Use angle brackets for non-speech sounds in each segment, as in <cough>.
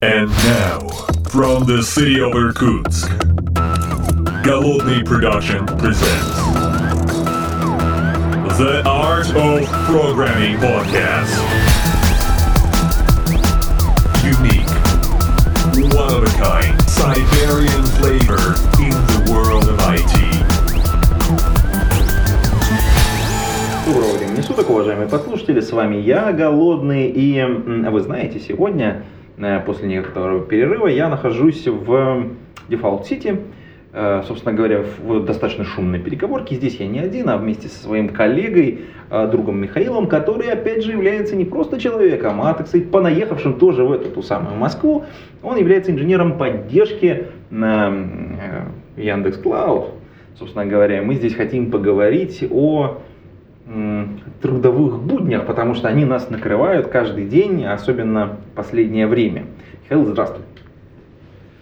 And now, from the city of Irkutsk, Голодный Production presents The Art of Programming Podcast. Unique, one of a kind, Siberian flavor in the world of IT. Доброго времени суток, уважаемые подслушатели, с вами я, Голодный, и вы знаете, сегодня, э, после некоторого перерыва, я нахожусь в Default City, э, собственно говоря, в достаточно шумной переговорке. Здесь я не один, а вместе со своим коллегой, э, другом Михаилом, который, опять же, является не просто человеком, а, так сказать, понаехавшим тоже в эту ту самую Москву. Он является инженером поддержки на э, Яндекс.Клауд. Собственно говоря, мы здесь хотим поговорить о трудовых буднях, потому что они нас накрывают каждый день, особенно в последнее время. Михаил, здравствуй.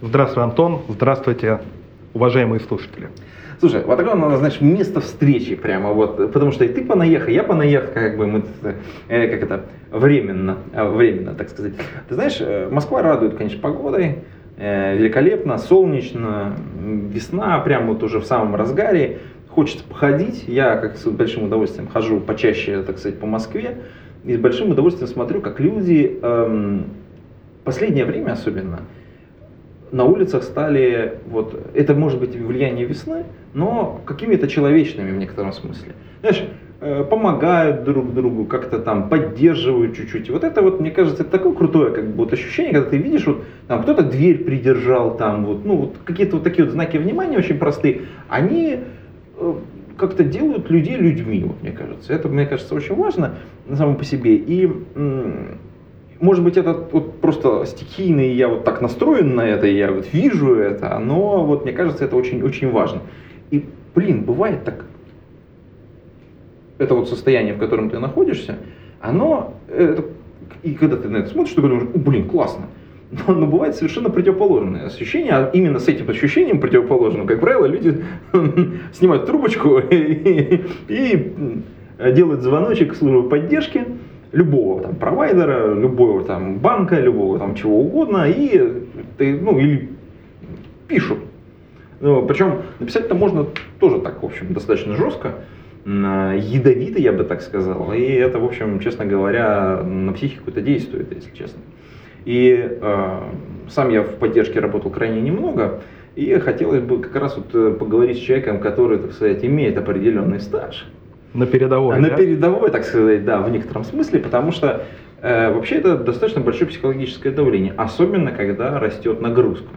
Здравствуй, Антон. Здравствуйте, уважаемые слушатели. Слушай, вот такое надо, знаешь, место встречи прямо вот, потому что и ты понаехал, я понаехал, как бы мы, э, как это, временно, э, временно, так сказать. Ты знаешь, э, Москва радует, конечно, погодой, э, великолепно, солнечно, весна прямо вот уже в самом разгаре, хочется походить, я как с большим удовольствием хожу почаще, так сказать, по Москве, и с большим удовольствием смотрю, как люди, эм, последнее время особенно, на улицах стали, вот, это может быть влияние весны, но какими-то человечными в некотором смысле. Знаешь, э, помогают друг другу, как-то там поддерживают чуть-чуть. Вот это вот, мне кажется, это такое крутое как бы вот ощущение, когда ты видишь, вот там кто-то дверь придержал, там вот, ну вот какие-то вот такие вот знаки внимания очень простые, они как-то делают людей людьми, вот мне кажется. Это, мне кажется, очень важно на самом по себе. И может быть, это вот просто стихийно, и я вот так настроен на это, я вот вижу это, но вот мне кажется, это очень-очень важно. И, блин, бывает так, это вот состояние, в котором ты находишься, оно, это, и когда ты на это смотришь, ты думаешь, «О, блин, классно. Но, но бывает совершенно противоположное ощущение, а именно с этим ощущением противоположным, как правило, люди <laughs> снимают трубочку <laughs> и, и делают звоночек в службу поддержки, любого там провайдера, любого там банка, любого там чего угодно, и ты, ну, или пишут. Ну, причем написать-то можно тоже так, в общем, достаточно жестко, м, ядовито, я бы так сказал. И это, в общем, честно говоря, на психику это действует, если честно. И э, сам я в поддержке работал крайне немного, и хотелось бы как раз вот э, поговорить с человеком, который, так сказать, имеет определенный стаж. На передовой. На да? передовой, так сказать, да, в некотором смысле, потому что э, вообще это достаточно большое психологическое давление, особенно когда растет нагрузка.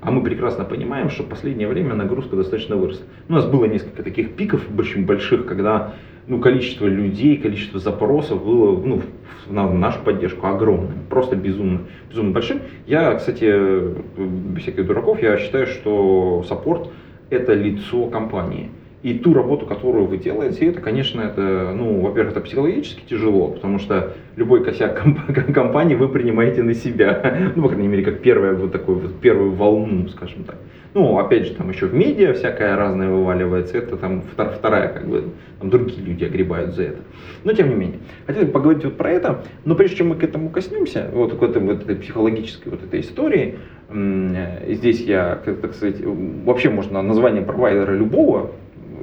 А мы прекрасно понимаем, что в последнее время нагрузка достаточно выросла. У нас было несколько таких пиков очень больших, когда ну, количество людей, количество запросов было ну, на нашу поддержку огромным, просто безумно, безумно большим. Я, кстати, э, без всяких дураков, я считаю, что саппорт это лицо компании. И ту работу, которую вы делаете, это, конечно, это, ну, во-первых, это психологически тяжело, потому что любой косяк <laughs> комп- компании вы принимаете на себя. <laughs> Ну, по крайней мере, как первая вот такую вот первую волну, скажем так. Ну, опять же, там еще в медиа всякое разное вываливается, это там втор- вторая, как бы, там другие люди огребают за это. Но, тем не менее, хотел бы поговорить вот про это, но прежде чем мы к этому коснемся, вот к этой, вот этой психологической вот этой истории, э, здесь я, так сказать, вообще можно название провайдера любого,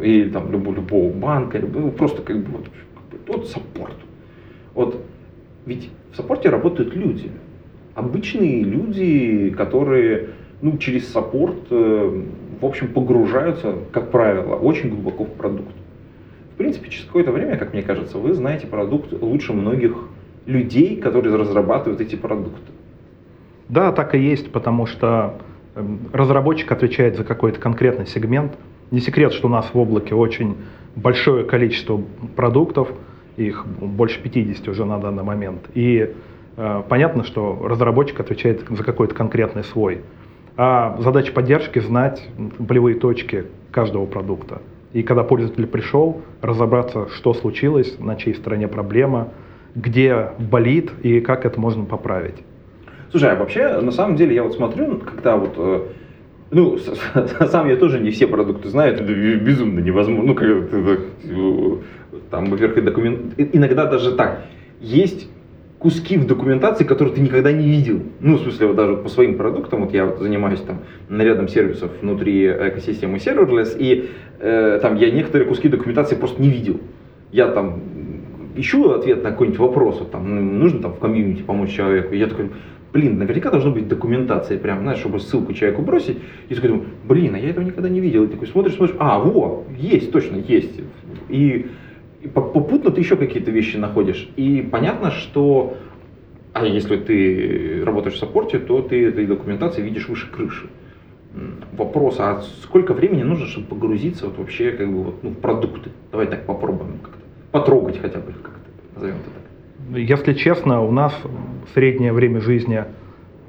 или там любого, любого банка, любого, просто как бы вот, вот саппорт. Вот ведь в саппорте работают люди. Обычные люди, которые ну, через саппорт, э, в общем, погружаются, как правило, очень глубоко в продукт. В принципе, через какое-то время, как мне кажется, вы знаете продукт лучше многих людей, которые разрабатывают эти продукты. Да, так и есть, потому что эм, разработчик отвечает за какой-то конкретный сегмент. Не секрет, что у нас в облаке очень большое количество продуктов, их больше 50 уже на данный момент. И э, понятно, что разработчик отвечает за какой-то конкретный свой. А задача поддержки знать болевые точки каждого продукта. И когда пользователь пришел, разобраться, что случилось, на чьей стороне проблема, где болит и как это можно поправить. Слушай, а вообще, на самом деле, я вот смотрю, когда вот, э, ну, <laughs> сам я тоже не все продукты знаю, это бе- безумно невозможно, ну, как это, э, там, во-первых, документ, иногда даже так, есть куски в документации, которые ты никогда не видел. Ну, в смысле, вот даже по своим продуктам, вот я вот занимаюсь там нарядом сервисов внутри экосистемы Serverless, и э, там я некоторые куски документации просто не видел. Я там ищу ответ на какой-нибудь вопрос, вот, там, ну, нужно там в комьюнити помочь человеку, и я такой, блин, наверняка должна быть документация, прям, знаешь, чтобы ссылку человеку бросить, и такой думаю, блин, а я этого никогда не видел, и такой смотришь, смотришь, а, во, есть, точно, есть, и, и попутно ты еще какие-то вещи находишь, и понятно, что, а если ты работаешь в саппорте, то ты этой документации видишь выше крыши. Вопрос, а сколько времени нужно, чтобы погрузиться вот вообще как бы вот, ну, в продукты? Давай так попробуем как-то, потрогать хотя бы как-то, назовем это так. Если честно, у нас среднее время жизни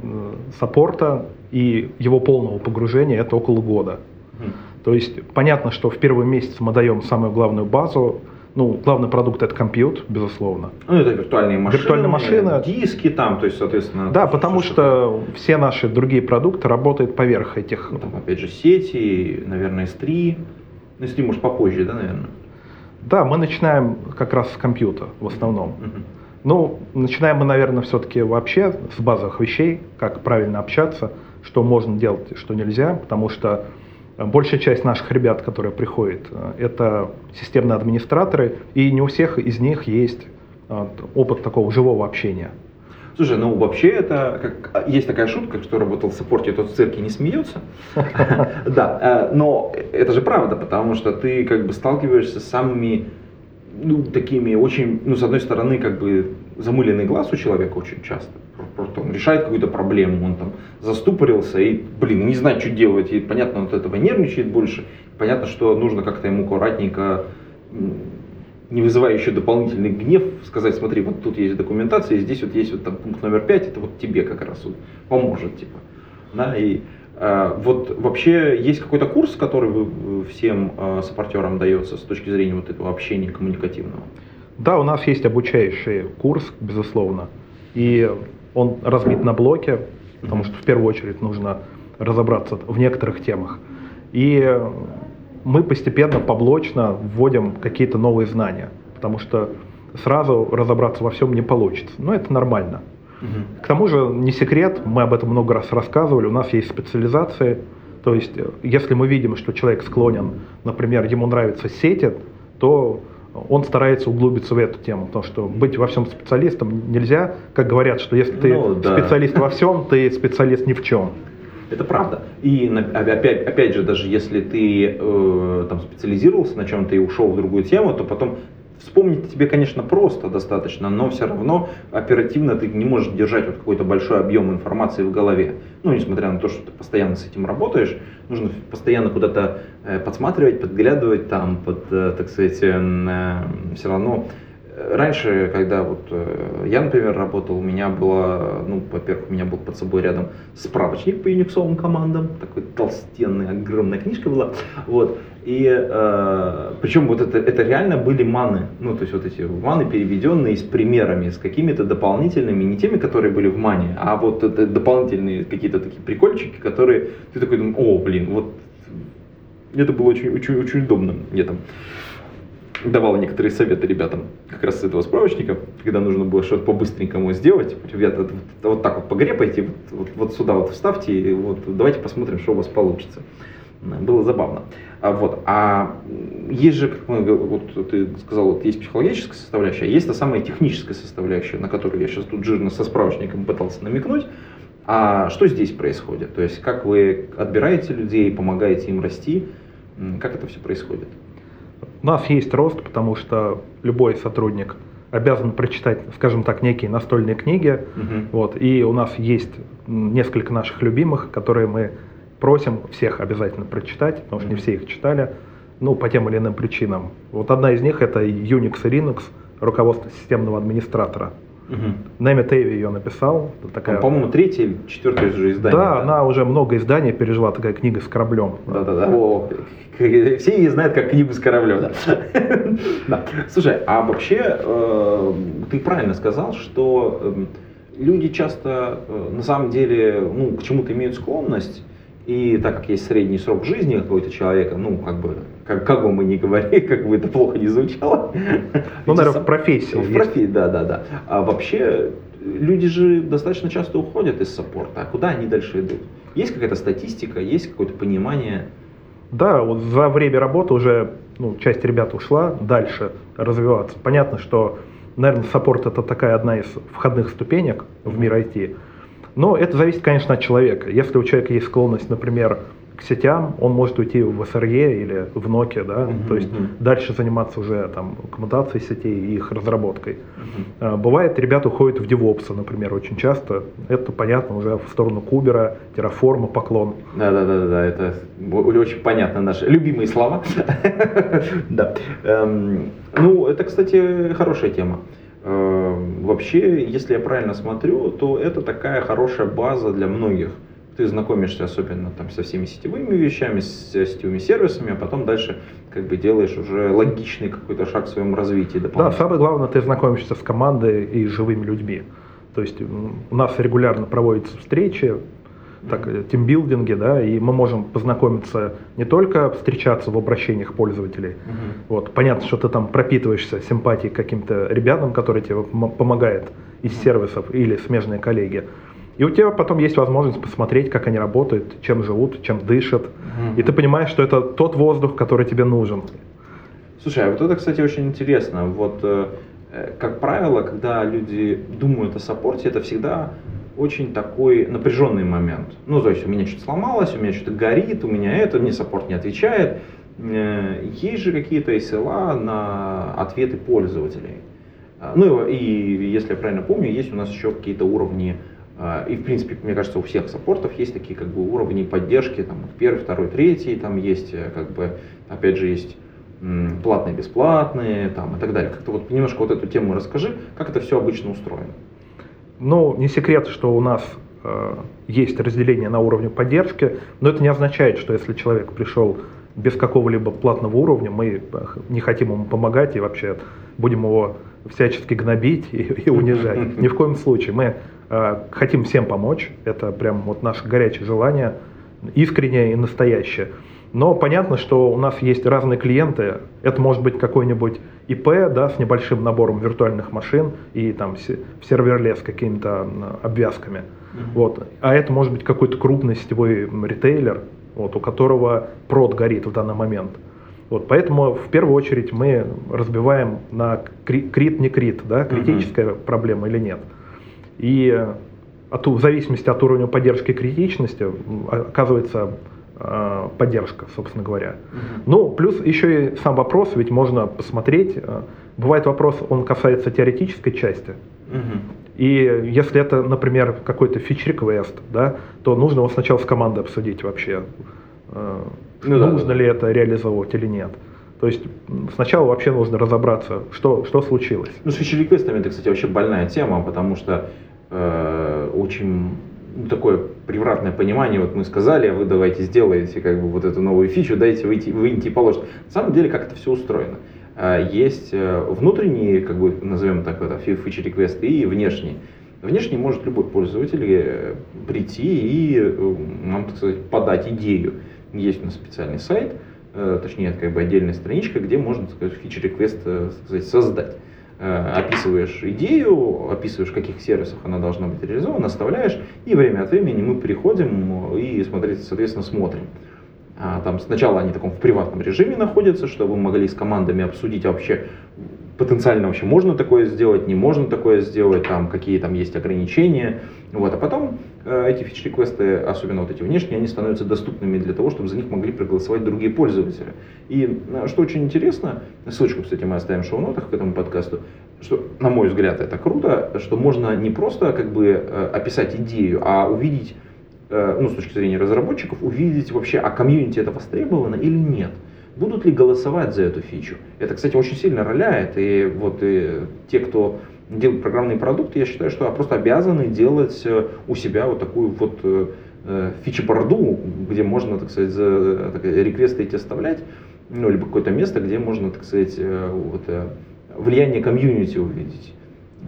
э, саппорта и его полного погружения это около года. Mm. То есть понятно, что в первый месяц мы даем самую главную базу. Ну, главный продукт это компьютер, безусловно. Ну, это виртуальные машины, Виртуальная машина. диски там, то есть, соответственно. Да, потому что все наши другие продукты работают поверх этих. Ну, там, опять же, сети, наверное, S3. Ну, S3, может, попозже, да, наверное? Да, мы начинаем как раз с компьютера в основном. Uh-huh. Ну, начинаем мы, наверное, все-таки вообще с базовых вещей, как правильно общаться, что можно делать, что нельзя, потому что э, большая часть наших ребят, которые приходят, э, это системные администраторы, и не у всех из них есть э, опыт такого живого общения. Слушай, ну вообще это как, есть такая шутка, что работал в саппорте, тот в цирке не смеется. <laughs> Да, но это же правда, потому что ты как бы сталкиваешься с самыми ну, такими очень, ну, с одной стороны, как бы замыленный глаз у человека очень часто. Просто он решает какую-то проблему, он там заступорился и, блин, не знает, что делать. И понятно, он от этого нервничает больше. Понятно, что нужно как-то ему аккуратненько, не вызывая еще дополнительный гнев, сказать, смотри, вот тут есть документация, и здесь вот есть вот там пункт номер пять, это вот тебе как раз вот поможет, типа. Да, и вот вообще есть какой-то курс, который вы всем а, саппортерам дается с точки зрения вот этого общения коммуникативного? Да, у нас есть обучающий курс, безусловно. И он разбит на блоки, потому что в первую очередь нужно разобраться в некоторых темах. И мы постепенно, поблочно вводим какие-то новые знания, потому что сразу разобраться во всем не получится. Но это нормально. Угу. К тому же, не секрет, мы об этом много раз рассказывали, у нас есть специализации, то есть, если мы видим, что человек склонен, например, ему нравятся сети, то он старается углубиться в эту тему, потому что быть во всем специалистом нельзя, как говорят, что если ты ну, да. специалист во всем, ты специалист ни в чем. Это правда. И опять, опять же, даже если ты э, там специализировался на чем-то и ушел в другую тему, то потом Вспомнить тебе, конечно, просто достаточно, но все равно оперативно ты не можешь держать вот какой-то большой объем информации в голове. Ну, несмотря на то, что ты постоянно с этим работаешь, нужно постоянно куда-то э, подсматривать, подглядывать, там, под, э, так сказать, э, все равно Раньше, когда вот я, например, работал, у меня было, ну, во-первых, у меня был под собой рядом справочник по юниксовым командам, такой толстенный, огромная книжка была, вот, и э, причем вот это, это реально были маны, ну то есть вот эти маны переведенные с примерами, с какими-то дополнительными, не теми, которые были в мане, а вот это дополнительные какие-то такие прикольчики, которые ты такой думаешь, о, блин, вот это было очень, очень, очень удобно. Я там давал некоторые советы ребятам как раз с этого справочника, когда нужно было что-то по-быстренькому сделать. Ребята, вот, вот так вот погрепайте, вот, вот, вот сюда вот вставьте, и вот давайте посмотрим, что у вас получится. Было забавно. А, вот. а есть же, как мы, вот ты сказал, вот есть психологическая составляющая, а есть та самая техническая составляющая, на которую я сейчас тут жирно со справочником пытался намекнуть. А что здесь происходит? То есть как вы отбираете людей, помогаете им расти? Как это все происходит? У нас есть рост, потому что любой сотрудник обязан прочитать, скажем так, некие настольные книги. Угу. Вот, и у нас есть несколько наших любимых, которые мы просим всех обязательно прочитать, потому что не все их читали, ну, по тем или иным причинам. Вот одна из них это Unix и Linux, руководство системного администратора. Угу. Нэми Тейви ее написал. Такая... По-моему, третье или четвертое же издание. Да, да, она уже много изданий пережила, такая книга с кораблем. Да-да-да. Все ее знают как книгу с кораблем. Да. <laughs> да. Слушай, а вообще э, ты правильно сказал, что э, люди часто э, на самом деле ну, к чему-то имеют склонность, и так как есть средний срок жизни какого-то человека, ну, как бы как, как бы мы ни говорили, как бы это плохо не звучало. Ну, наверное, в профессии. В профи- да, да, да. А вообще люди же достаточно часто уходят из саппорта. А куда они дальше идут? Есть какая-то статистика, есть какое-то понимание? Да, вот за время работы уже ну, часть ребят ушла дальше развиваться. Понятно, что, наверное, саппорт это такая одна из входных ступенек в мир IT. Но это зависит, конечно, от человека. Если у человека есть склонность, например, к сетям, он может уйти в SRE или в Nokia, да, Мгм, то есть мгм. дальше заниматься уже там коммутацией сетей и их разработкой. А, Бывает, ребята уходят в DevOps, например, очень часто. Это, понятно, уже в сторону Кубера, Terraform, поклон. Да, да, да, да, это очень понятно наши любимые слова. <laughs> Да. Эм, Ну, это, кстати, хорошая тема. Эм, Вообще, если я правильно смотрю, то это такая хорошая база для многих. Ты знакомишься особенно там со всеми сетевыми вещами, с сетевыми сервисами, а потом дальше как бы делаешь уже логичный какой-то шаг в своем развитии. Да, самое главное, ты знакомишься с командой и живыми людьми. То есть у нас регулярно проводятся встречи, так, э, тимбилдинги, да, и мы можем познакомиться не только встречаться в обращениях пользователей. Мгм. Вот, понятно, что ты там пропитываешься симпатией к каким-то ребятам, которые тебе пом- помогают из сервисов или смежные коллеги. И у тебя потом есть возможность посмотреть, как они работают, чем живут, чем дышат. Мгм. И ты понимаешь, что это тот воздух, который тебе нужен. Слушай, а вот это, кстати, очень интересно. Вот, э, э, как правило, когда люди думают о саппорте, это всегда очень такой напряженный момент. Ну, то есть у меня что-то сломалось, у меня что-то горит, у меня это, мне саппорт не отвечает. Э, Есть же какие-то SLA на ответы пользователей. А, Ну и, если я правильно помню, есть у нас еще какие-то уровни, а, и в принципе, мне кажется, у всех саппортов есть такие как бы уровни поддержки, там первый, второй, третий, там есть э, как бы, опять же, есть платные, бесплатные, там и так далее. Как-то вот немножко вот эту тему расскажи, как это все обычно устроено. Ну, не секрет, что у нас э, есть разделение на уровне поддержки, но это не означает, что если человек пришел без какого-либо платного уровня, мы э, не хотим ему помогать и вообще будем его всячески гнобить и, и унижать. Ни в коем случае. Мы э, хотим всем помочь. Это прям вот наше горячее желание, искреннее и настоящее. Но понятно, что у нас есть разные клиенты. Это может быть какой-нибудь ИП, да, с небольшим набором виртуальных машин и там се- в серверле с какими-то м, обвязками. Вот. А это может быть какой-то крупный сетевой ритейлер, вот, у которого прод горит в данный момент. Вот, поэтому в первую очередь мы разбиваем на кри- крит, не крит, да, критическая проблема или нет. И э, от, в зависимости от уровня поддержки критичности оказывается поддержка, собственно говоря. Ну, плюс еще и сам вопрос, ведь можно посмотреть. э, Бывает вопрос, он касается теоретической части. Мгм. И если это, например, какой-то фич-реквест, да, то нужно его сначала с командой обсудить вообще, э, Ну нужно да. ли это реализовывать или нет. То есть сначала вообще нужно разобраться, что, что случилось. Ну, с фичи-реквестами это, кстати, вообще больная тема, потому что э, очень ну, такое превратное понимание, вот мы сказали, а вы давайте сделаете как бы вот эту новую фичу, дайте выйти, выньте и положите. На самом деле, как это все устроено? Э, Есть э, внутренние, как бы назовем так, это фичи-реквесты и внешние. Внешний может любой пользователь э, прийти и э, нам, так сказать, подать идею. Есть у нас специальный сайт, точнее, как бы отдельная страничка, где можно, так сказать, фичи-реквест создать. Э, Описываешь идею, описываешь, в каких сервисах она должна быть реализована, оставляешь, и время от времени мы приходим и, смотреть, соответственно, смотрим. А, Там сначала они таком в приватном режиме находятся, чтобы мы могли с командами обсудить вообще потенциально вообще можно такое сделать, не можно такое сделать, там какие там есть ограничения. Вот. А потом э, эти фич-реквесты, особенно вот эти внешние, они становятся доступными для того, чтобы за них могли проголосовать другие пользователи. И э, что очень интересно, ссылочку, кстати, мы оставим в шоу-нотах к этому подкасту, что, на мой взгляд, это круто, что можно не просто как бы э, описать идею, а увидеть э, ну, с точки зрения разработчиков, увидеть вообще, а комьюнити это востребовано или нет. Будут ли голосовать за эту фичу? Это, кстати, очень сильно роляет. И вот и те, кто делает программные продукты, я считаю, что просто обязаны делать э, у себя вот такую вот э, э, фичи-борду, где можно, так сказать, за, так, реквесты эти оставлять, ну, либо какое-то место, где можно, так сказать, э, вот, влияние комьюнити увидеть.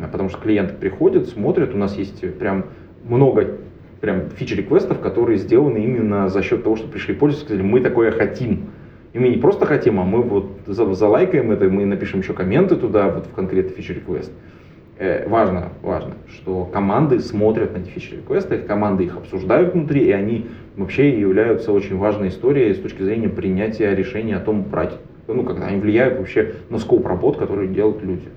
А Потому что клиенты приходят, смотрят, у нас есть прям много прям фичи-реквестов, которые сделаны именно за счет того, что пришли пользователи, сказали, мы такое хотим. И мы не просто хотим, а мы вот за- залайкаем это, мы напишем еще комменты туда, вот в конкретный feature request. Э, важно, важно, что команды смотрят на эти feature реквесты, команды их обсуждают внутри, и они вообще являются очень важной историей с точки зрения принятия решения о том, брать, ну, когда они влияют вообще на скоп работ, которые делают люди.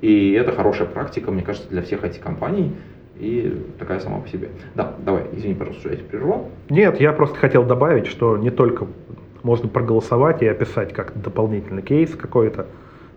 И это хорошая практика, мне кажется, для всех этих компаний и такая сама по себе. Да, давай, извини, пожалуйста, что я тебя прервал. Нет, я просто хотел добавить, что не только можно проголосовать и описать как дополнительный кейс какой-то,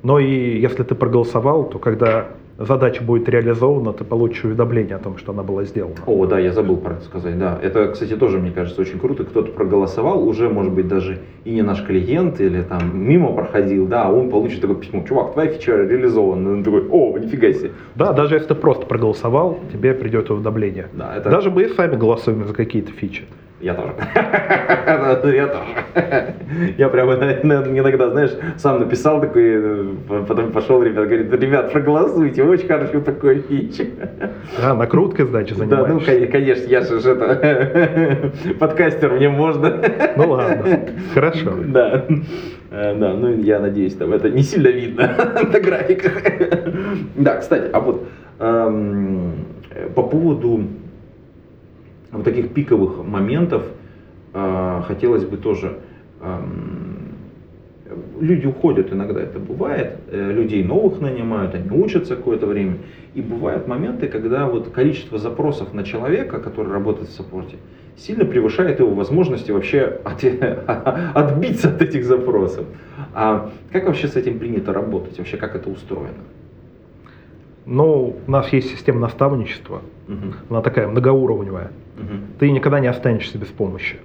но и если ты проголосовал, то когда задача будет реализована, ты получишь уведомление о том, что она была сделана. О, да, я забыл про это сказать, да. Это, кстати, тоже, мне кажется, очень круто. Кто-то проголосовал, уже, может быть, даже и не наш клиент, или там мимо проходил, да, а он получит такое письмо, чувак, твоя фича реализована. Он такой, о, нифига себе. Да, даже если ты просто проголосовал, тебе придет уведомление. Да, это... Даже мы сами голосуем за какие-то фичи. <laughs> Я тоже. Я тоже. Я прямо иногда, знаешь, сам написал такой, э, потом пошел, ребят, говорит, ребят, проголосуйте, очень хорошо такой фич. Да, накруткой, значит, Да, ну, занимаешься. конечно, я же это, <laughs> подкастер, мне можно. Ну ладно, хорошо. Да. Э, Да, ну я надеюсь, там это не сильно видно <laughs> на графиках. Да, кстати, а вот эм, по поводу вот таких пиковых моментов э, хотелось бы тоже эм, люди уходят иногда, это бывает, э, людей новых нанимают, они учатся какое-то время, и бывают моменты, когда вот количество запросов на человека, который работает в саппорте, сильно превышает его возможности вообще от- <laughs> отбиться от этих запросов. А как вообще с этим принято работать? Вообще как это устроено? Ну, у нас есть система наставничества, Мгм. она такая многоуровневая. Мгм. Ты никогда не останешься без помощи.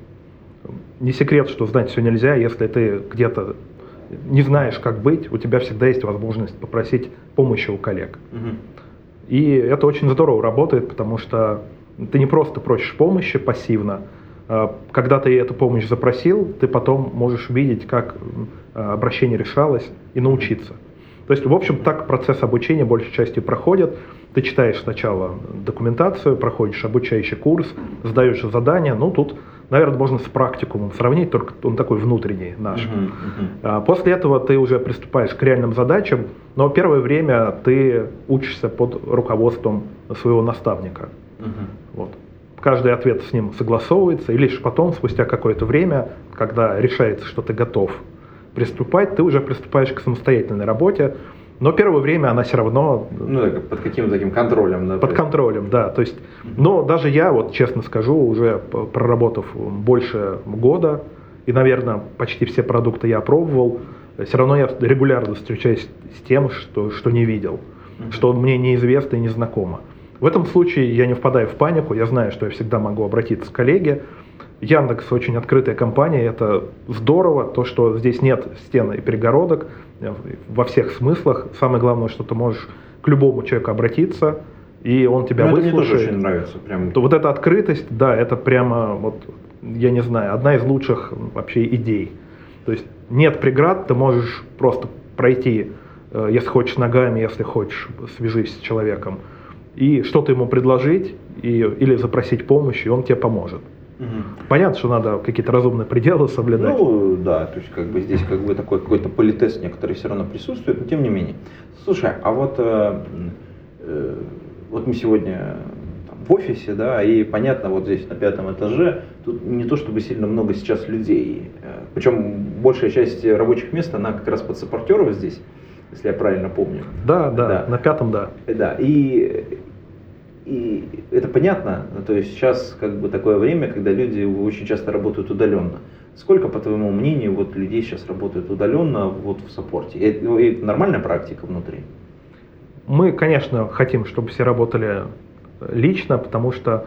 Не секрет, что знать все нельзя, если ты где-то не знаешь, как быть, у тебя всегда есть возможность попросить помощи у коллег. Мгм. И это очень здорово работает, потому что ты не просто просишь помощи пассивно, а когда ты эту помощь запросил, ты потом можешь видеть, как обращение решалось и научиться. То есть, в общем, так процесс обучения большей частью проходит. Ты читаешь сначала документацию, проходишь обучающий курс, сдаешь задания. Ну, тут, наверное, можно с практикумом сравнить, только он такой внутренний наш. Мгм. А После этого ты уже приступаешь к реальным задачам, но первое время ты учишься под руководством своего наставника. Мгм. Вот. Каждый ответ с ним согласовывается, и лишь потом, спустя какое-то время, когда решается, что ты готов приступать, ты уже приступаешь к самостоятельной работе, но первое время она все равно Ну, так, под каким-то таким контролем. да, под контролем, да. То есть, но даже я, вот честно скажу, уже проработав больше года, и, наверное, почти все продукты я пробовал, все равно я регулярно встречаюсь с тем, что, что не видел, Мгм. что мне неизвестно и незнакомо. В этом случае я не впадаю в панику, я знаю, что я всегда могу обратиться к коллеге. Яндекс очень открытая компания, это здорово, то, что здесь нет стен и перегородок э, во всех смыслах. Самое главное, что ты можешь к любому человеку обратиться, и он тебя Ну, это мне тоже выслушает. очень нравится. Прям. То вот эта открытость, да, это прямо, вот, я не знаю, одна из лучших вообще идей. То есть нет преград, ты можешь просто пройти, э, если хочешь ногами, если хочешь, свяжись с человеком, и что-то ему предложить, и, или запросить помощь, и он тебе поможет. Мгм. Понятно, что надо какие-то разумные пределы соблюдать. Ну, да, то есть как бы здесь как бы такой какой-то политест некоторый все равно присутствует, но тем не менее. Слушай, а вот, э, э, вот мы сегодня там, в офисе, да, и понятно, вот здесь на пятом этаже, тут не то чтобы сильно много сейчас людей, э, причем большая часть рабочих мест, она как раз под саппортеров здесь, если я правильно помню. Да, да, Да. на пятом, да. Да, и, и это понятно, то есть сейчас как бы такое время, когда люди очень часто работают удаленно. Сколько, по твоему мнению, вот людей сейчас работают удаленно вот в саппорте? Это, это нормальная практика внутри? Мы, конечно, хотим, чтобы все работали лично, потому что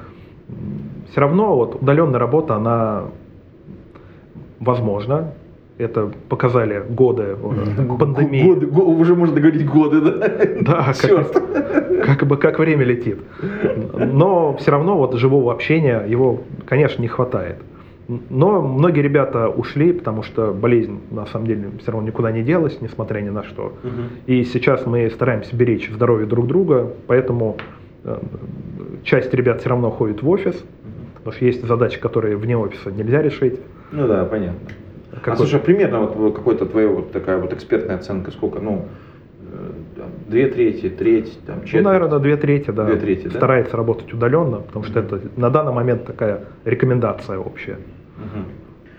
все равно вот удаленная работа, она возможна. Это показали годы пандемии. Годы, го- уже можно говорить годы, да? <laughs> Да, Черт. как, как бы как время летит. Но все равно вот живого общения его, конечно, не хватает. Но многие ребята ушли, потому что болезнь на самом деле все равно никуда не делась, несмотря ни на что. Мгм. И сейчас мы стараемся беречь здоровье друг друга, поэтому э, часть ребят все равно ходит в офис, потому что есть задачи, которые вне офиса нельзя решить. Ну да, понятно. А Какой- слушай, а примерно вот какой-то твоя вот такая вот экспертная оценка, сколько, ну, э, две трети, треть, там, Ну, четверть? наверное, две трети, да. Две трети, да? Старается работать удаленно, потому что это на данный момент такая рекомендация общая. Мгм.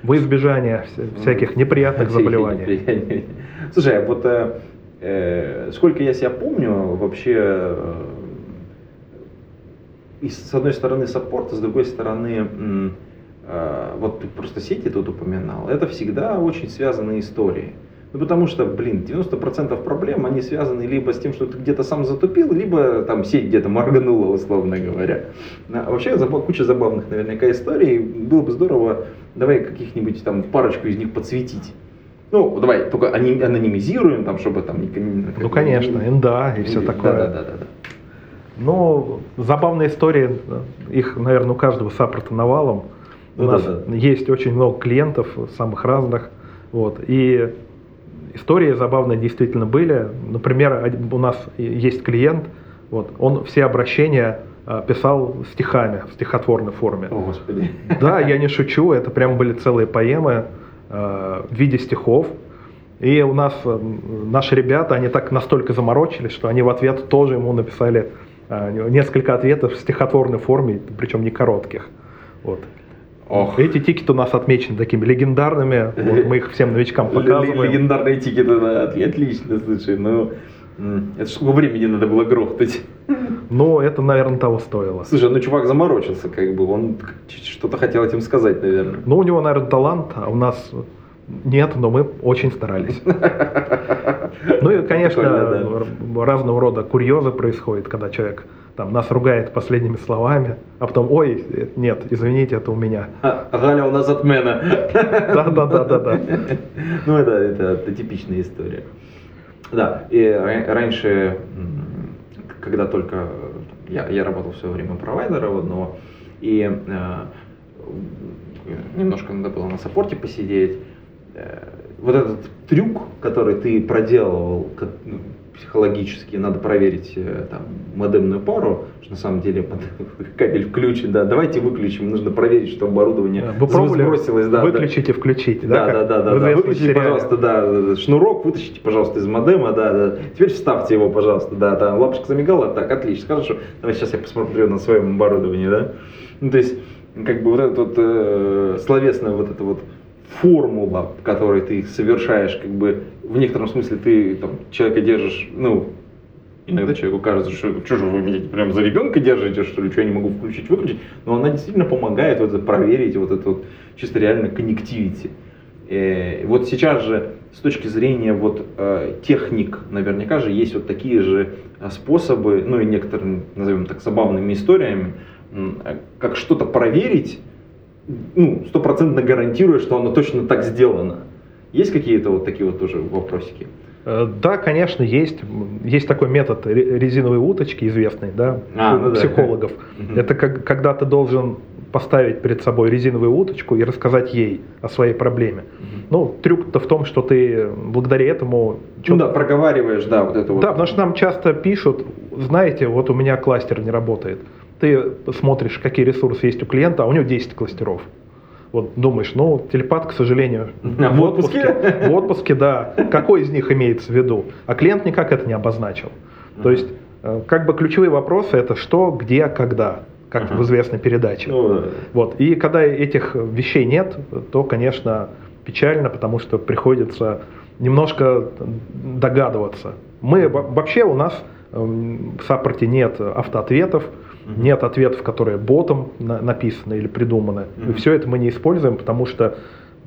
Во избежание вся- всяких неприятных Всякие заболеваний. Слушай, а вот э, э, сколько я себя помню, вообще э, и с одной стороны саппорт, а с другой стороны вот ты просто сети тут упоминал, это всегда очень связанные истории. Ну, потому что, блин, 90% проблем, они связаны либо с тем, что ты где-то сам затупил, либо там сеть где-то морганула, условно говоря. А вообще, куча забавных наверняка историй. Было бы здорово, давай каких-нибудь там парочку из них подсветить. Ну, давай, только анонимизируем, там, чтобы там... Ну, конечно, НДА и все такое. Да, да, да, да. Ну, забавные истории, их, наверное, у каждого саппорта навалом. У Ну да, нас да. есть очень много клиентов, самых разных. Вот, и истории забавные действительно были. Например, у нас есть клиент, вот, он все обращения а, писал стихами, в стихотворной форме. О, Господи. <laughs> Да, я не шучу, это прям были целые поэмы э, в виде стихов. И у нас э, наши ребята, они так настолько заморочились, что они в ответ тоже ему написали э, несколько ответов в стихотворной форме, причем не коротких. Вот. Ох. Эти тикеты у нас отмечены такими легендарными, вот мы их всем новичкам показываем. Легендарные тикеты, да, от- отлично, слушай, ну... Это сколько времени надо было грохнуть? Ну, это, наверное, того стоило. Слушай, ну чувак заморочился, как бы, он что-то хотел этим сказать, наверное. Ну, у него, наверное, талант, а у нас нет, но мы очень старались. <laughs> Ну и, конечно, разного рода курьезы происходят, когда человек там нас ругает последними словами, а потом, ой, нет, извините, это у меня. А, Галя у нас отмена. Да-да-да-да-да. Ну, это, это, это типичная история. Да, и ра- раньше, когда только я, я работал в свое время провайдера в одного, и э, немножко надо было на саппорте посидеть. Э, Вот этот трюк, который ты проделывал ну, психологически, надо проверить э, там, модемную пару, что на самом деле <laughs> кабель включен, да, давайте выключим, нужно проверить, что оборудование Вы пробовали сбросилось, да, да. выключить и включить, Да, да, да, да, да. известном Выключите, сериале? пожалуйста, да, шнурок, вытащите, пожалуйста, из модема, да, да. Теперь вставьте его, пожалуйста, да, да. Лампочка замигала, так, отлично, хорошо. Давай сейчас я посмотрю на своем оборудовании, да. Ну, то есть, как бы вот эта вот э, словесная вот эта вот формула, которой ты совершаешь, как бы в некотором смысле ты там человека держишь, ну, Иногда человеку кажется, что что же вы меня прям за ребенка держите, что ли, что я не могу включить, выключить. Но она действительно помогает вот это проверить вот это вот чисто реально коннективити. Э, Вот сейчас же с точки зрения вот э, техник, наверняка же есть вот такие же э, способы, ну и некоторыми, назовем так, забавными историями, э, как что-то проверить, ну, стопроцентно гарантируя, что оно точно так сделано. Есть какие-то вот такие вот тоже вопросики? Э, Да, конечно, есть. Есть такой метод ре- резиновой уточки, известный, да, А, у ну да. психологов. Мгм. Это как, когда ты должен поставить перед собой резиновую уточку и рассказать ей о своей проблеме. Ну, трюк-то в том, что ты благодаря этому... Ну да, проговариваешь, да, вот это вот. Да, потому что нам часто пишут, знаете, вот у меня кластер не работает. Ты смотришь, какие ресурсы есть у клиента, а у него 10 кластеров. Вот думаешь, ну, телепат, к сожалению, В отпуске? <laughs> В отпуске, да. Какой из них имеется в виду? А клиент никак это не обозначил. То есть, э, как бы ключевые вопросы это что, где, когда, как Ага. в известной передаче. Ну, Вот. И когда этих вещей нет, то, конечно, печально, потому что приходится немножко догадываться. Мы во- вообще у нас эм, в саппорте нет автоответов, Мгм. нет ответов, которые ботом на- написаны или придуманы. И Мгм. все это мы не используем, потому что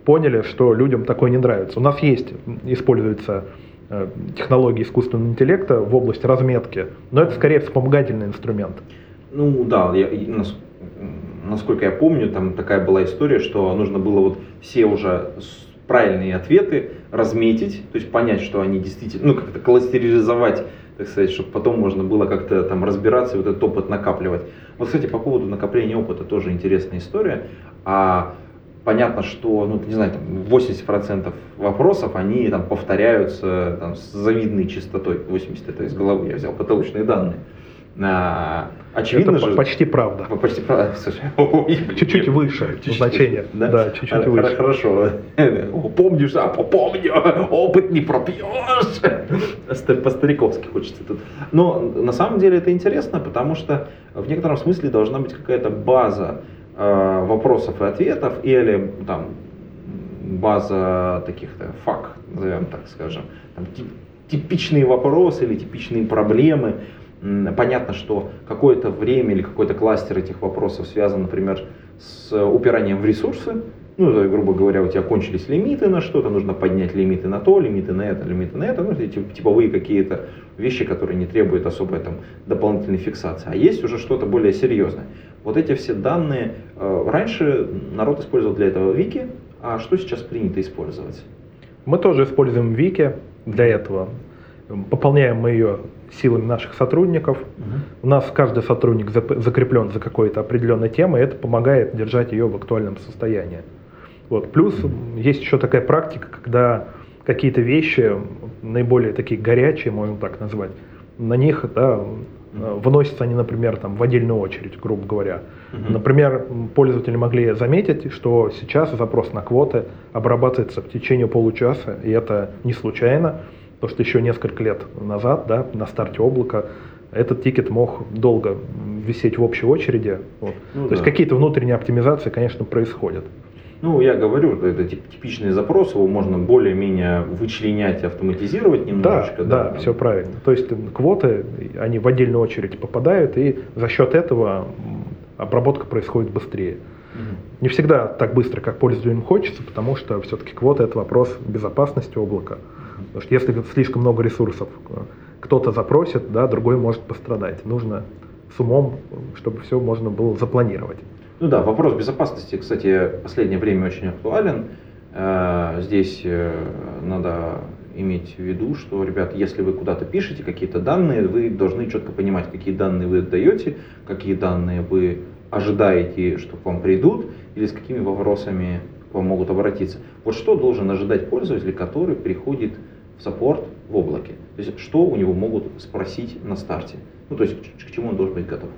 поняли, что людям такое не нравится. У нас есть, используется э, технологии искусственного интеллекта в области разметки, но это скорее вспомогательный инструмент. Ну да, я, и насколько я помню, там такая была история, что нужно было вот все уже правильные ответы разметить, то есть понять, что они действительно, ну как-то кластеризовать, так сказать, чтобы потом можно было как-то там разбираться и вот этот опыт накапливать. Вот, кстати, по поводу накопления опыта тоже интересная история. А понятно, что, ну, не знаю, там 80% вопросов, они там повторяются там, с завидной частотой. 80 это из головы я взял потолочные данные. А, очевидно Это же... почти правда. Почти правда. <laughs> Слушай, Чуть-чуть выше Чуть-чуть значение. Да, Да, чуть-чуть выше. Хорошо. <laughs> Помнишь, а помню, <laughs> опыт не пропьешь. Ст- По-стариковски хочется тут. Но на самом деле это интересно, потому что в некотором смысле должна быть какая-то база э, вопросов и ответов, или там база таких-то фак, назовем так скажем, Там ти- типичные вопросы или типичные проблемы. Понятно, что какое-то время или какой-то кластер этих вопросов связан, например, с упиранием в ресурсы. Ну, это, грубо говоря, у тебя кончились лимиты на что-то, нужно поднять лимиты на то, лимиты на это, лимиты на это. Ну, эти типовые какие-то вещи, которые не требуют особой там, дополнительной фиксации. А есть уже что-то более серьезное. Вот эти все данные, э, раньше народ использовал для этого вики, а что сейчас принято использовать? Мы тоже используем Вики для этого. Пополняем мы ее силами наших сотрудников. У нас каждый сотрудник закреплен за какой-то определенной темой, и это помогает держать ее в актуальном состоянии. Вот. Плюс есть еще такая практика, когда какие-то вещи, наиболее такие горячие, можно так назвать, на них да, выносятся они, например, там, в отдельную очередь, грубо говоря. Мгм. Например, пользователи могли заметить, что сейчас запрос на квоты обрабатывается в течение получаса, и это не случайно, потому что еще несколько лет назад, да, на старте облака, этот тикет мог долго висеть в общей очереди. Вот. Ну То есть да. какие-то внутренние оптимизации, конечно, происходят. Ну, я говорю, это тип- типичный запрос, его можно более-менее вычленять и автоматизировать Да, немножечко. да, все правильно. То есть квоты, они в отдельную очередь попадают, и за счет этого обработка происходит быстрее. Не всегда так быстро, как пользователям хочется, потому что все-таки квота это вопрос безопасности облака. Потому что если слишком много ресурсов э, кто-то запросит, да, другой может пострадать. Нужно с умом, чтобы все можно было запланировать. Ну да, вопрос безопасности, кстати, в последнее время очень актуален. Э, Здесь э, надо иметь в виду, что, ребят, если вы куда-то пишете какие-то данные, вы должны четко понимать, какие данные вы отдаете, какие данные вы ожидаете, что к вам придут, или с какими вопросами к вам могут обратиться. Вот что должен ожидать пользователь, который приходит в саппорт в облаке? То есть, что у него могут спросить на старте? Ну, то есть, к, к чему он должен быть готов?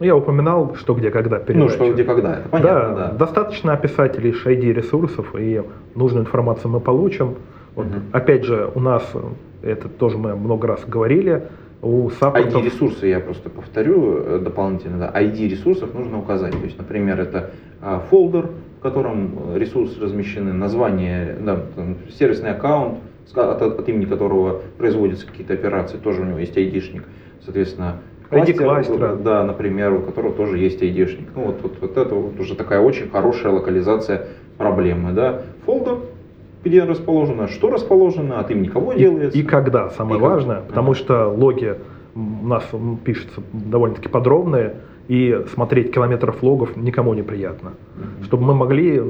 Ну, я упоминал, что где когда Ну, передача. что, где, когда, это понятно, да, да. достаточно описать лишь ID ресурсов, и нужную информацию мы получим. Вот, Мгм. Опять же, у нас, э, это тоже мы много раз говорили, у саппортов... ID ресурсы, я просто повторю э, дополнительно, да, ID ресурсов нужно указать. То есть, например, это а, фолдер, в котором э, ресурсы размещены, название, да, там, сервисный аккаунт, от, от имени которого производятся какие-то операции, тоже у него есть ID-шник. Соответственно, кластер, да, например, у которого тоже есть ID-шник. Ну, вот, вот, вот это вот уже такая очень хорошая локализация проблемы. Да. Фолдер, где расположено, что расположено, от имени кого И, делается. и когда, самое И как- важное, потому Ага. что логи у нас пишутся довольно-таки подробные, и смотреть километров логов никому не приятно. Мгм. Чтобы мы могли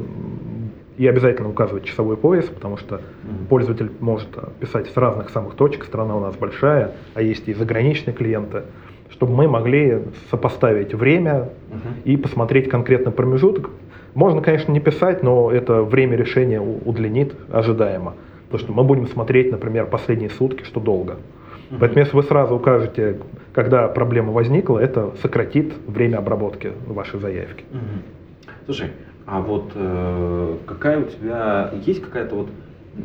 и обязательно указывать часовой пояс, потому что Мгм. пользователь может писать с разных самых точек, страна у нас большая, а есть и заграничные клиенты, чтобы мы могли сопоставить время Мгм. и посмотреть конкретный промежуток. Можно, конечно, не писать, но это время решения удлинит ожидаемо. Потому что мы будем смотреть, например, последние сутки, что долго. Мгм. Поэтому если вы сразу укажете, когда проблема возникла, это сократит время обработки вашей заявки. Мгм. Слушай, а вот э, какая у тебя есть какая-то вот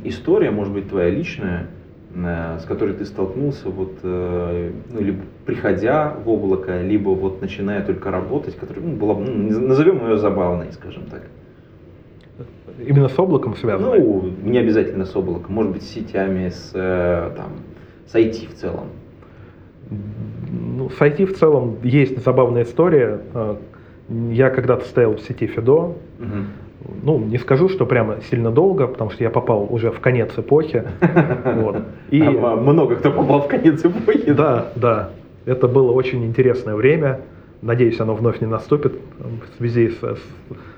история, может быть, твоя личная, э, с которой ты столкнулся, вот, э, ну, либо приходя в облако, либо вот начиная только работать, которая ну, была, бы, ну, назовем ее забавной, скажем так. Именно с облаком связано. Ну, не обязательно с облаком, может быть, с сетями, с, э, там, с IT в целом. Ну, с IT в целом есть забавная история. Я когда-то стоял в сети Фидо. Мгм. Ну, не скажу, что прямо сильно долго, потому что я попал уже в конец эпохи. <laughs> Вот. И А, много кто попал в конец эпохи. да, да, это было очень интересное время. Надеюсь, оно вновь не наступит в связи с-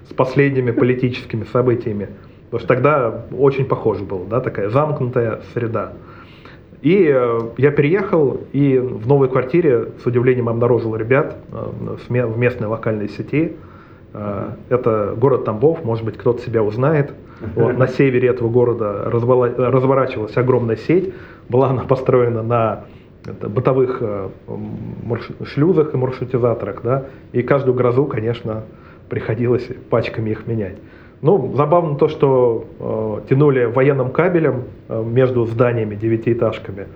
с последними политическими событиями. Потому что тогда очень похоже было, да, такая замкнутая среда. И э, я переехал, и в новой квартире с удивлением обнаружил ребят э, в ме- в местной локальной сети. Э, Это город Тамбов, может быть, кто-то себя узнает. Вот, на севере этого города разворачивалась огромная сеть. Была она построена на это, бытовых шлюзах и маршрутизаторах, да, и каждую грозу, конечно, приходилось пачками их менять. Ну, забавно то, что э, тянули военным кабелем э, между зданиями, девятиэтажками.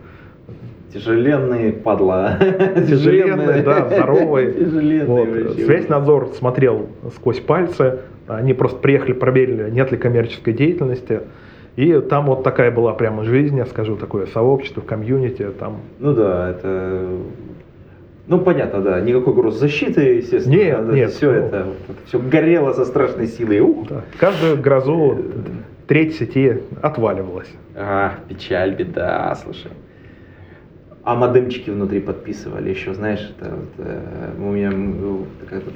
Тяжеленные падла. Тяжеленные, да, здоровые. Тяжеленные Вот. Связь-надзор смотрел сквозь пальцы, они просто приехали, проверили, нет ли коммерческой деятельности. И там вот такая была прямо жизнь, я скажу, такое сообщество, комьюнити, там Ну да, это... Ну, понятно, да. Никакой госзащиты, естественно. Нет, нет, Все ну. это, все горело со страшной силой. Ух. да, каждую грозу треть сети отваливалась. А, печаль, беда, слушай. А модемчики внутри подписывали еще, знаешь, это вот, э, у меня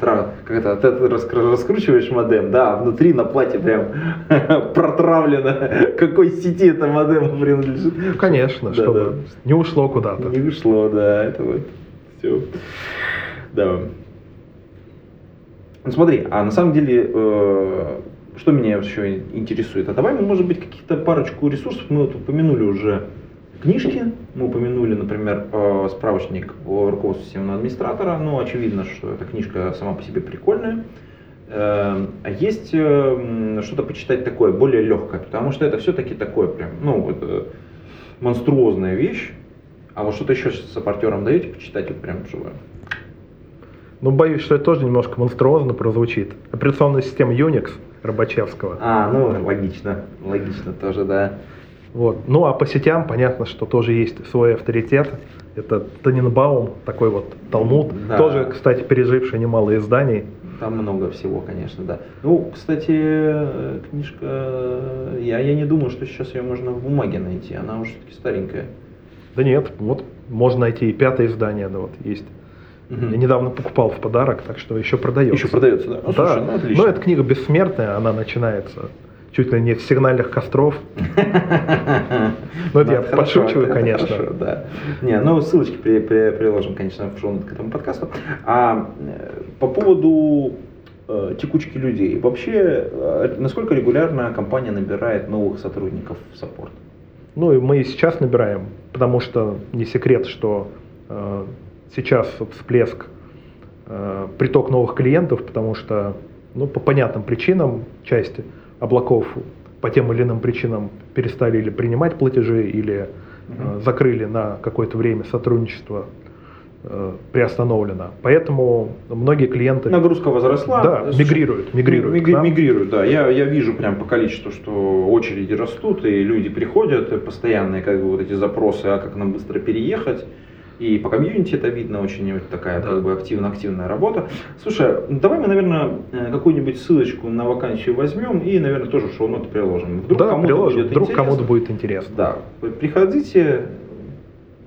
тра- какая-то ты раскру- раскручиваешь модем, да, а внутри на плате прям <laughs> протравлено, какой сети это модем принадлежит. Конечно, Да, чтобы да. не ушло куда-то. Не вышло, да, это вот все. Да. Ну смотри, а на самом деле, э, что меня еще интересует? А давай может быть, каких-то парочку ресурсов, мы вот упомянули уже книжки, мы упомянули, например, э, справочник о руководстве системного администратора, ну, очевидно, что эта книжка сама по себе прикольная. Э, А есть э, что-то почитать такое, более легкое, потому что это все-таки такое прям, ну, вот, э, монструозная вещь. А вот что-то еще с саппортером даете почитать вот прям живое? Но боюсь, что это тоже немножко монструозно прозвучит. Операционная система Unix Рабачевского. А, ну, логично, логично тоже, да. Вот. Ну а по сетям понятно, что тоже есть свой авторитет. Это Таненбаум, такой вот Талмуд, Да. тоже, кстати, переживший немало изданий. Там много всего, конечно, да. Ну, кстати, э, книжка, э, я, я не думаю, что сейчас ее можно в бумаге найти, она уже все-таки старенькая. Да нет, вот можно найти и пятое издание, да вот есть. Мгм. Я недавно покупал в подарок, так что еще продается. Еще продается, да? Ну, да. слушай, ну, отлично. Но эта книга бессмертная, она начинается чуть ли не с сигнальных костров. <laughs> Ну, это я хорошо, подшучиваю, конечно. Не, ну ссылочки при- при- приложим, конечно, в шоу к этому подкасту. А э, по поводу э, текучки людей. Вообще, э, насколько регулярно компания набирает новых сотрудников в саппорт? Ну и мы и сейчас набираем, потому что не секрет, что э, сейчас всплеск, э, приток новых клиентов, потому что ну, по понятным причинам часть облаков по тем или иным причинам перестали или принимать платежи, или э, закрыли на какое-то время сотрудничество э, приостановлено. Поэтому многие клиенты Нагрузка возросла. Да, Слушай, мигрируют, мигрируют ми- к нам. мигрируют, да. Я, я вижу прям по количеству, что очереди растут, и люди приходят, и постоянные как бы вот эти запросы, а как нам быстро переехать. И по комьюнити это видно, очень вот такая Да. как бы активно-активная работа. Слушай, ну давай мы, наверное, э, какую-нибудь ссылочку на вакансию возьмем и, наверное, тоже шоу-ноты приложим. Вдруг да, кому-то приложим, будет вдруг интересно. кому-то будет интересно. Да, приходите,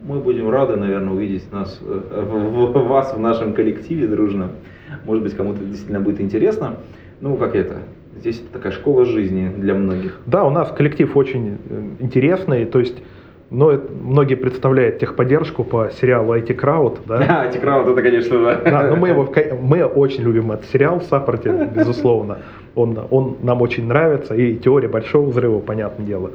мы будем рады, наверное, увидеть нас, э, вас в нашем коллективе дружно. Может быть, кому-то действительно будет интересно. Ну, как это, здесь такая школа жизни для многих. Да, у нас коллектив очень э, интересный, то есть, это- многие представляют техподдержку по сериалу IT Crowd, да. <laughs> Да, IT Crowd, это, конечно, да. Да, но мы его, мы очень любим этот сериал в саппорте, безусловно. Он, он нам очень нравится, и теория большого взрыва, понятное дело.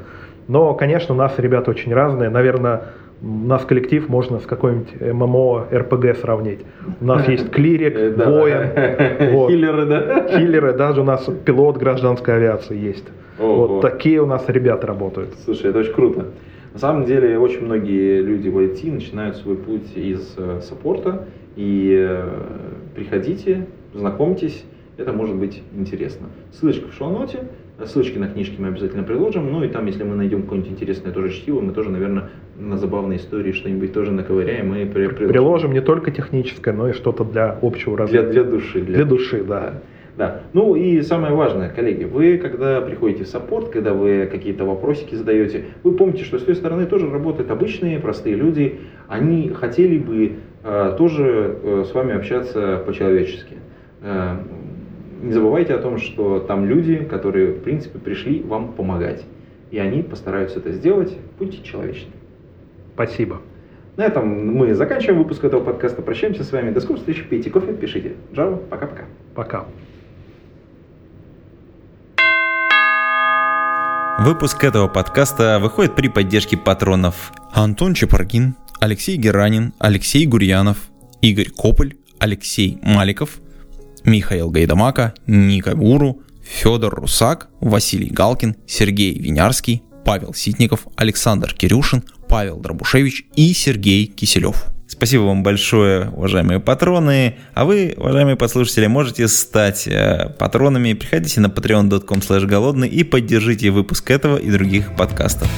Но, конечно, у нас ребята очень разные. Наверное, нас коллектив можно с какой-нибудь MMORPG сравнить. У нас <laughs> есть Э, клирик, да. воин. <laughs> Хиллеры, да? Хиллеры, даже у нас пилот гражданской авиации есть. Вот такие у нас ребята работают. Слушай, это очень круто. На самом деле, очень многие люди в IT начинают свой путь из э, саппорта. И э, приходите, знакомьтесь, это может быть интересно. Ссылочка в шоу-ноте, ссылочки на книжки мы обязательно приложим. Ну и там, если мы найдем какое-нибудь интересное тоже чтиво, мы тоже, наверное, на забавные истории что-нибудь тоже наковыряем и при- приложим. Приложим не только техническое, но и что-то для общего Для, развития. для души. Для души, да. Да. Ну и самое важное, коллеги, вы когда приходите в саппорт, когда вы какие-то вопросики задаете, вы помните, что с той стороны тоже работают обычные, простые люди. Они хотели бы э, тоже э, с вами общаться по-человечески. Э, не забывайте о том, что там люди, которые, в принципе, пришли вам помогать. И они постараются это сделать. Будьте человечны. Спасибо. На этом мы заканчиваем выпуск этого подкаста. Прощаемся с вами. До скорых встреч. Пейте кофе, пишите. Java. Пока-пока. Пока. Выпуск этого подкаста выходит при поддержке патронов Антон Чепаргин, Алексей Геранин, Алексей Гурьянов, Игорь Кополь, Алексей Маликов, Михаил Гайдамака, Ника Гуру, Федор Русак, Василий Галкин, Сергей Винярский, Павел Ситников, Александр Кирюшин, Павел Дробушевич и Сергей Киселев. Спасибо вам большое, уважаемые патроны. А вы, уважаемые послушатели, можете стать э, патронами. Приходите на patreon.com голодный и поддержите выпуск этого и других подкастов.